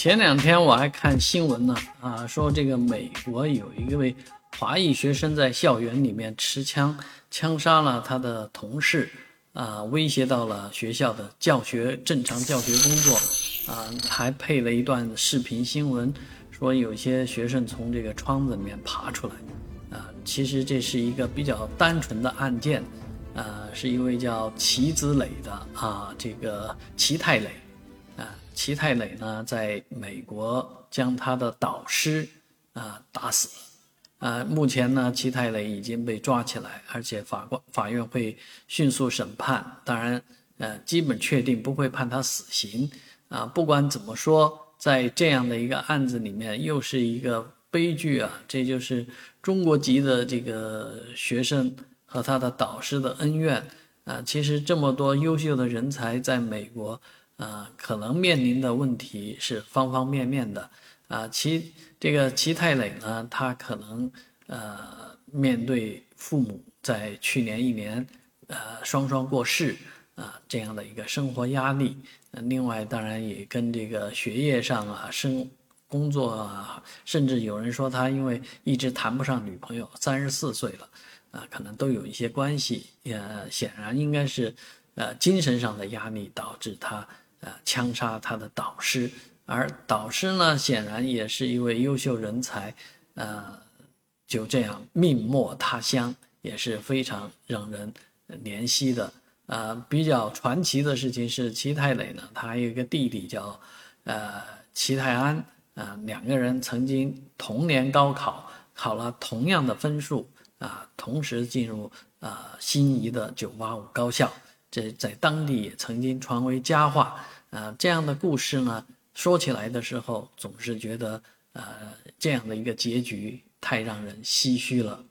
前两天我还看新闻呢，啊，说这个美国有一位华裔学生在校园里面持枪枪杀了他的同事，啊，威胁到了学校的教学正常教学工作，啊，还配了一段视频新闻，说有些学生从这个窗子里面爬出来，啊，其实这是一个比较单纯的案件，啊，是一位叫齐子磊的啊，这个齐泰磊。齐泰磊呢，在美国将他的导师啊打死，啊，目前呢，齐泰磊已经被抓起来，而且法官法院会迅速审判，当然，呃，基本确定不会判他死刑，啊，不管怎么说，在这样的一个案子里面，又是一个悲剧啊，这就是中国籍的这个学生和他的导师的恩怨，啊，其实这么多优秀的人才在美国。啊，可能面临的问题是方方面面的，啊，齐这个齐太磊呢，他可能呃面对父母在去年一年呃双双过世啊这样的一个生活压力，另外当然也跟这个学业上啊、生工作啊，甚至有人说他因为一直谈不上女朋友，三十四岁了啊，可能都有一些关系，也显然应该是呃精神上的压力导致他。呃，枪杀他的导师，而导师呢，显然也是一位优秀人才，呃，就这样命没他乡，也是非常让人怜惜的。呃，比较传奇的事情是，齐太磊呢，他有一个弟弟叫呃齐泰安，啊，两个人曾经同年高考，考了同样的分数，啊，同时进入啊心仪的985高校。这在当地也曾经传为佳话，啊，这样的故事呢，说起来的时候总是觉得，呃，这样的一个结局太让人唏嘘了。